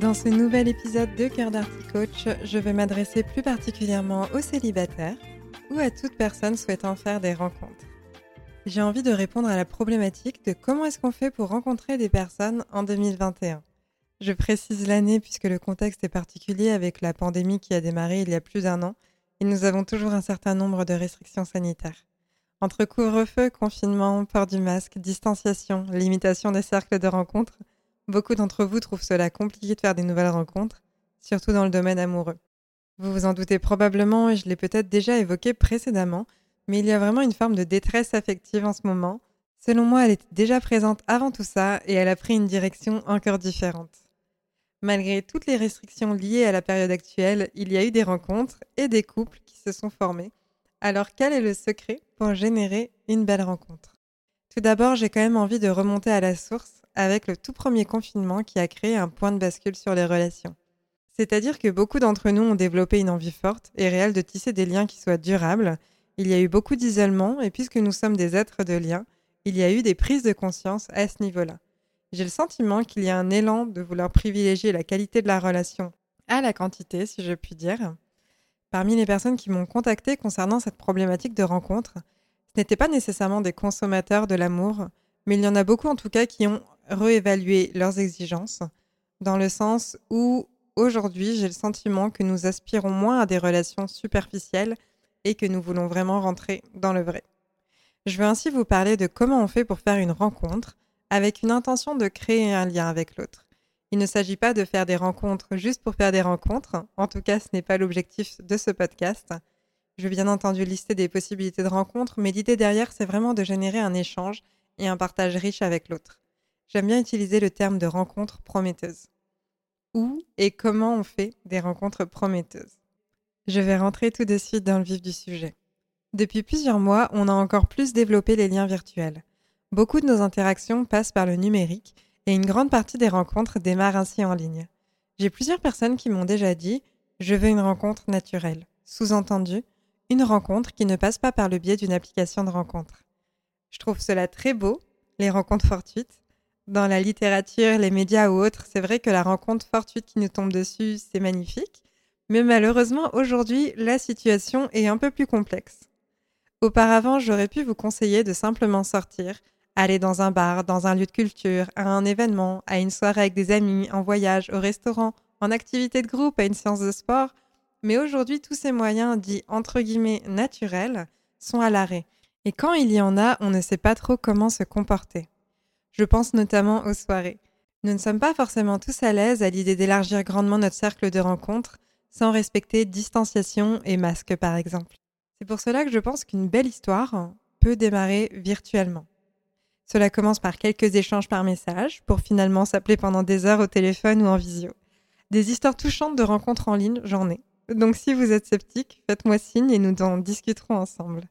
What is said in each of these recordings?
Dans ce nouvel épisode de Cœur d'Arty Coach, je vais m'adresser plus particulièrement aux célibataires ou à toute personne souhaitant faire des rencontres. J'ai envie de répondre à la problématique de comment est-ce qu'on fait pour rencontrer des personnes en 2021. Je précise l'année puisque le contexte est particulier avec la pandémie qui a démarré il y a plus d'un an et nous avons toujours un certain nombre de restrictions sanitaires. Entre couvre-feu, confinement, port du masque, distanciation, limitation des cercles de rencontres, Beaucoup d'entre vous trouvent cela compliqué de faire des nouvelles rencontres, surtout dans le domaine amoureux. Vous vous en doutez probablement et je l'ai peut-être déjà évoqué précédemment, mais il y a vraiment une forme de détresse affective en ce moment. Selon moi, elle était déjà présente avant tout ça et elle a pris une direction encore différente. Malgré toutes les restrictions liées à la période actuelle, il y a eu des rencontres et des couples qui se sont formés. Alors quel est le secret pour générer une belle rencontre? Tout d'abord, j'ai quand même envie de remonter à la source avec le tout premier confinement qui a créé un point de bascule sur les relations. C'est-à-dire que beaucoup d'entre nous ont développé une envie forte et réelle de tisser des liens qui soient durables. Il y a eu beaucoup d'isolement et puisque nous sommes des êtres de lien, il y a eu des prises de conscience à ce niveau-là. J'ai le sentiment qu'il y a un élan de vouloir privilégier la qualité de la relation à la quantité, si je puis dire. Parmi les personnes qui m'ont contacté concernant cette problématique de rencontre, ce n'étaient pas nécessairement des consommateurs de l'amour, mais il y en a beaucoup en tout cas qui ont réévaluer leurs exigences, dans le sens où aujourd'hui j'ai le sentiment que nous aspirons moins à des relations superficielles et que nous voulons vraiment rentrer dans le vrai. Je veux ainsi vous parler de comment on fait pour faire une rencontre avec une intention de créer un lien avec l'autre. Il ne s'agit pas de faire des rencontres juste pour faire des rencontres, en tout cas ce n'est pas l'objectif de ce podcast. Je vais bien entendu lister des possibilités de rencontres, mais l'idée derrière c'est vraiment de générer un échange et un partage riche avec l'autre. J'aime bien utiliser le terme de rencontre prometteuse. Où et comment on fait des rencontres prometteuses? Je vais rentrer tout de suite dans le vif du sujet. Depuis plusieurs mois, on a encore plus développé les liens virtuels. Beaucoup de nos interactions passent par le numérique et une grande partie des rencontres démarrent ainsi en ligne. J'ai plusieurs personnes qui m'ont déjà dit Je veux une rencontre naturelle. Sous-entendu, une rencontre qui ne passe pas par le biais d'une application de rencontre. Je trouve cela très beau, les rencontres fortuites, dans la littérature, les médias ou autres, c'est vrai que la rencontre fortuite qui nous tombe dessus, c'est magnifique. Mais malheureusement, aujourd'hui, la situation est un peu plus complexe. Auparavant, j'aurais pu vous conseiller de simplement sortir, aller dans un bar, dans un lieu de culture, à un événement, à une soirée avec des amis, en voyage, au restaurant, en activité de groupe, à une séance de sport. Mais aujourd'hui, tous ces moyens dits entre guillemets naturels sont à l'arrêt. Et quand il y en a, on ne sait pas trop comment se comporter. Je pense notamment aux soirées. Nous ne sommes pas forcément tous à l'aise à l'idée d'élargir grandement notre cercle de rencontres sans respecter distanciation et masque par exemple. C'est pour cela que je pense qu'une belle histoire peut démarrer virtuellement. Cela commence par quelques échanges par message pour finalement s'appeler pendant des heures au téléphone ou en visio. Des histoires touchantes de rencontres en ligne, j'en ai. Donc si vous êtes sceptique, faites-moi signe et nous en discuterons ensemble.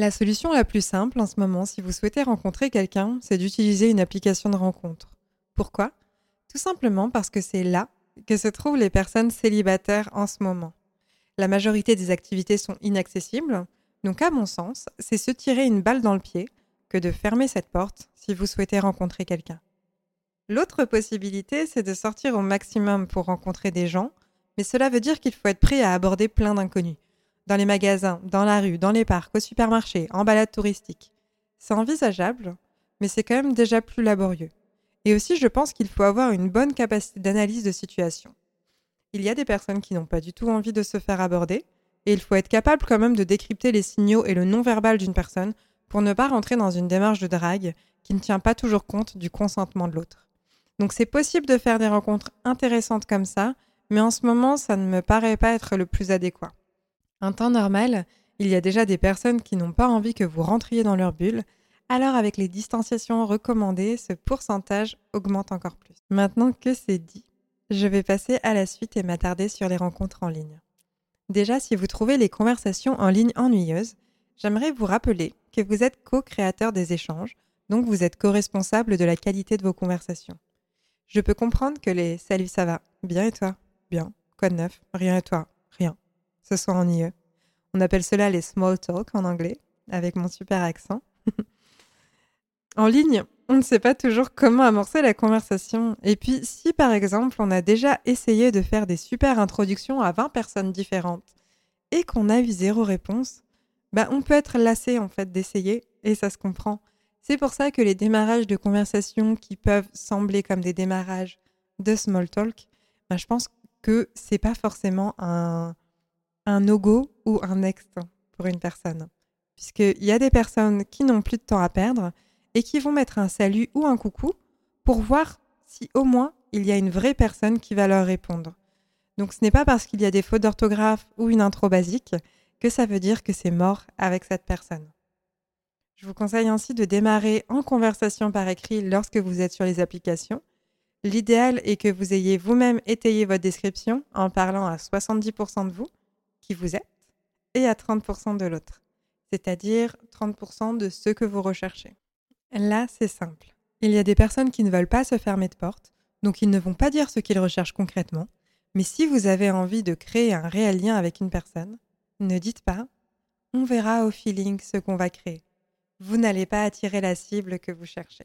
La solution la plus simple en ce moment, si vous souhaitez rencontrer quelqu'un, c'est d'utiliser une application de rencontre. Pourquoi? Tout simplement parce que c'est là que se trouvent les personnes célibataires en ce moment. La majorité des activités sont inaccessibles, donc à mon sens, c'est se tirer une balle dans le pied que de fermer cette porte si vous souhaitez rencontrer quelqu'un. L'autre possibilité, c'est de sortir au maximum pour rencontrer des gens, mais cela veut dire qu'il faut être prêt à aborder plein d'inconnus dans les magasins, dans la rue, dans les parcs, au supermarché, en balade touristique. C'est envisageable, mais c'est quand même déjà plus laborieux. Et aussi, je pense qu'il faut avoir une bonne capacité d'analyse de situation. Il y a des personnes qui n'ont pas du tout envie de se faire aborder, et il faut être capable quand même de décrypter les signaux et le non-verbal d'une personne pour ne pas rentrer dans une démarche de drague qui ne tient pas toujours compte du consentement de l'autre. Donc c'est possible de faire des rencontres intéressantes comme ça, mais en ce moment, ça ne me paraît pas être le plus adéquat. Un temps normal, il y a déjà des personnes qui n'ont pas envie que vous rentriez dans leur bulle, alors avec les distanciations recommandées, ce pourcentage augmente encore plus. Maintenant que c'est dit, je vais passer à la suite et m'attarder sur les rencontres en ligne. Déjà, si vous trouvez les conversations en ligne ennuyeuses, j'aimerais vous rappeler que vous êtes co-créateur des échanges, donc vous êtes co-responsable de la qualité de vos conversations. Je peux comprendre que les Salut, ça va? Bien et toi? Bien. Quoi de neuf? Rien et toi? Rien. Ce soit ennuyeux. On appelle cela les small talk en anglais, avec mon super accent. en ligne, on ne sait pas toujours comment amorcer la conversation. Et puis, si par exemple, on a déjà essayé de faire des super introductions à 20 personnes différentes et qu'on a eu zéro réponse, bah, on peut être lassé en fait d'essayer et ça se comprend. C'est pour ça que les démarrages de conversation qui peuvent sembler comme des démarrages de small talk, bah, je pense que c'est pas forcément un, un no-go ou un next pour une personne. Puisqu'il y a des personnes qui n'ont plus de temps à perdre et qui vont mettre un salut ou un coucou pour voir si au moins il y a une vraie personne qui va leur répondre. Donc ce n'est pas parce qu'il y a des fautes d'orthographe ou une intro basique que ça veut dire que c'est mort avec cette personne. Je vous conseille ainsi de démarrer en conversation par écrit lorsque vous êtes sur les applications. L'idéal est que vous ayez vous-même étayé votre description en parlant à 70% de vous, vous êtes, et à 30% de l'autre, c'est-à-dire 30% de ce que vous recherchez. Là, c'est simple. Il y a des personnes qui ne veulent pas se fermer de porte, donc ils ne vont pas dire ce qu'ils recherchent concrètement, mais si vous avez envie de créer un réel lien avec une personne, ne dites pas ⁇ on verra au feeling ce qu'on va créer ⁇ vous n'allez pas attirer la cible que vous cherchez.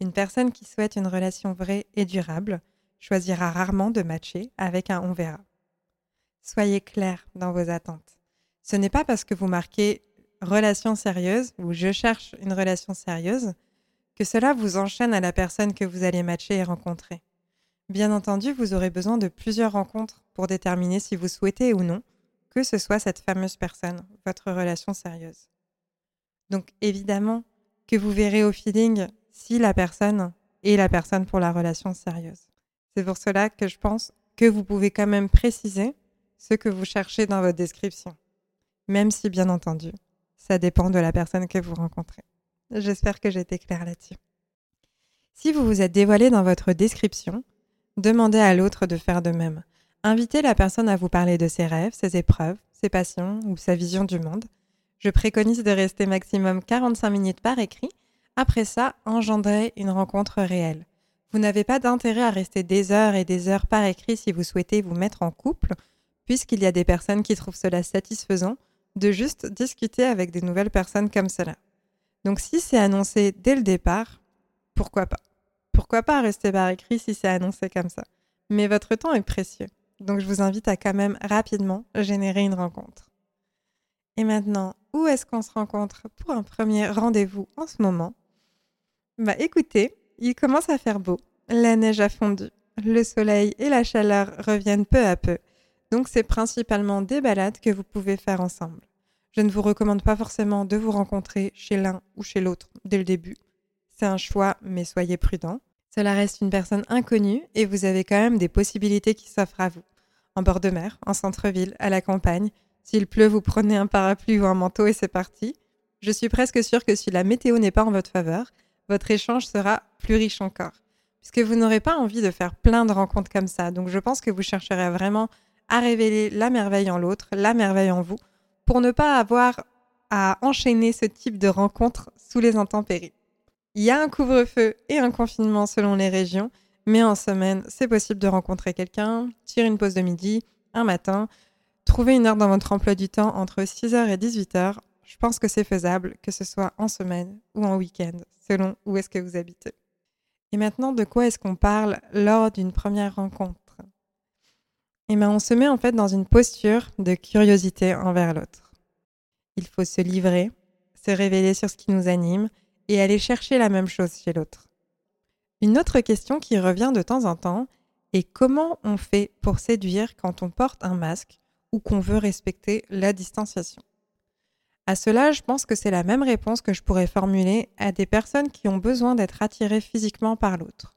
Une personne qui souhaite une relation vraie et durable choisira rarement de matcher avec un on verra. Soyez clair dans vos attentes. Ce n'est pas parce que vous marquez relation sérieuse ou je cherche une relation sérieuse que cela vous enchaîne à la personne que vous allez matcher et rencontrer. Bien entendu, vous aurez besoin de plusieurs rencontres pour déterminer si vous souhaitez ou non que ce soit cette fameuse personne, votre relation sérieuse. Donc évidemment que vous verrez au feeling si la personne est la personne pour la relation sérieuse. C'est pour cela que je pense que vous pouvez quand même préciser ce que vous cherchez dans votre description, même si bien entendu, ça dépend de la personne que vous rencontrez. J'espère que j'ai été claire là-dessus. Si vous vous êtes dévoilé dans votre description, demandez à l'autre de faire de même. Invitez la personne à vous parler de ses rêves, ses épreuves, ses passions ou sa vision du monde, je préconise de rester maximum 45 minutes par écrit. Après ça, engendrez une rencontre réelle. Vous n'avez pas d'intérêt à rester des heures et des heures par écrit si vous souhaitez vous mettre en couple, puisqu'il y a des personnes qui trouvent cela satisfaisant de juste discuter avec des nouvelles personnes comme cela. Donc si c'est annoncé dès le départ, pourquoi pas? Pourquoi pas rester par écrit si c'est annoncé comme ça? Mais votre temps est précieux, donc je vous invite à quand même rapidement générer une rencontre. Et maintenant, où est-ce qu'on se rencontre pour un premier rendez-vous en ce moment? Bah écoutez, il commence à faire beau, la neige a fondu, le soleil et la chaleur reviennent peu à peu, donc c'est principalement des balades que vous pouvez faire ensemble. Je ne vous recommande pas forcément de vous rencontrer chez l'un ou chez l'autre dès le début. C'est un choix, mais soyez prudent. Cela reste une personne inconnue et vous avez quand même des possibilités qui s'offrent à vous. En bord de mer, en centre-ville, à la campagne, s'il pleut, vous prenez un parapluie ou un manteau et c'est parti. Je suis presque sûre que si la météo n'est pas en votre faveur, votre échange sera plus riche encore. Puisque vous n'aurez pas envie de faire plein de rencontres comme ça. Donc je pense que vous chercherez vraiment à révéler la merveille en l'autre, la merveille en vous, pour ne pas avoir à enchaîner ce type de rencontres sous les intempéries. Il y a un couvre-feu et un confinement selon les régions, mais en semaine, c'est possible de rencontrer quelqu'un, tirer une pause de midi, un matin, Trouver une heure dans votre emploi du temps entre 6h et 18h, je pense que c'est faisable, que ce soit en semaine ou en week-end, selon où est-ce que vous habitez. Et maintenant, de quoi est-ce qu'on parle lors d'une première rencontre? Eh bien, on se met en fait dans une posture de curiosité envers l'autre. Il faut se livrer, se révéler sur ce qui nous anime et aller chercher la même chose chez l'autre. Une autre question qui revient de temps en temps est comment on fait pour séduire quand on porte un masque ou qu'on veut respecter la distanciation? À cela, je pense que c'est la même réponse que je pourrais formuler à des personnes qui ont besoin d'être attirées physiquement par l'autre.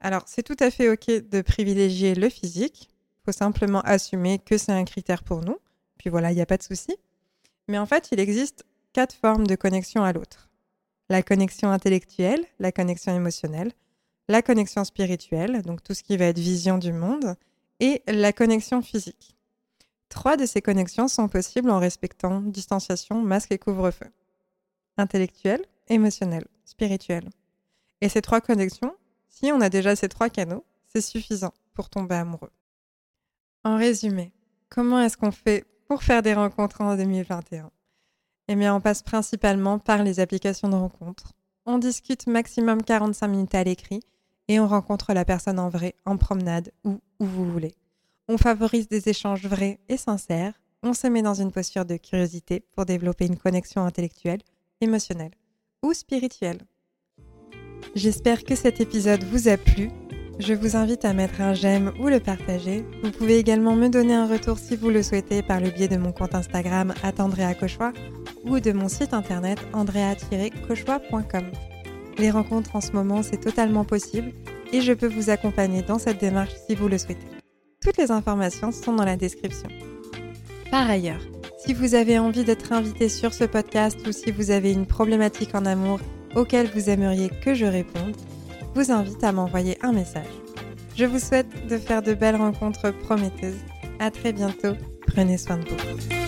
Alors, c'est tout à fait OK de privilégier le physique, faut simplement assumer que c'est un critère pour nous. Puis voilà, il n'y a pas de souci. Mais en fait, il existe quatre formes de connexion à l'autre. La connexion intellectuelle, la connexion émotionnelle, la connexion spirituelle, donc tout ce qui va être vision du monde, et la connexion physique. Trois de ces connexions sont possibles en respectant distanciation, masque et couvre-feu. Intellectuelle, émotionnelle, spirituelle. Et ces trois connexions, si on a déjà ces trois canaux, c'est suffisant pour tomber amoureux. En résumé, comment est-ce qu'on fait pour faire des rencontres en 2021 Eh bien, on passe principalement par les applications de rencontres. On discute maximum 45 minutes à l'écrit et on rencontre la personne en vrai, en promenade ou où vous voulez. On favorise des échanges vrais et sincères. On se met dans une posture de curiosité pour développer une connexion intellectuelle, émotionnelle ou spirituelle. J'espère que cet épisode vous a plu je vous invite à mettre un j'aime ou le partager. Vous pouvez également me donner un retour si vous le souhaitez par le biais de mon compte Instagram @andrea_cochois ou de mon site internet andrea-cochois.com. Les rencontres en ce moment, c'est totalement possible et je peux vous accompagner dans cette démarche si vous le souhaitez. Toutes les informations sont dans la description. Par ailleurs, si vous avez envie d'être invité sur ce podcast ou si vous avez une problématique en amour auquel vous aimeriez que je réponde, vous invite à m'envoyer un message. Je vous souhaite de faire de belles rencontres prometteuses. À très bientôt. Prenez soin de vous.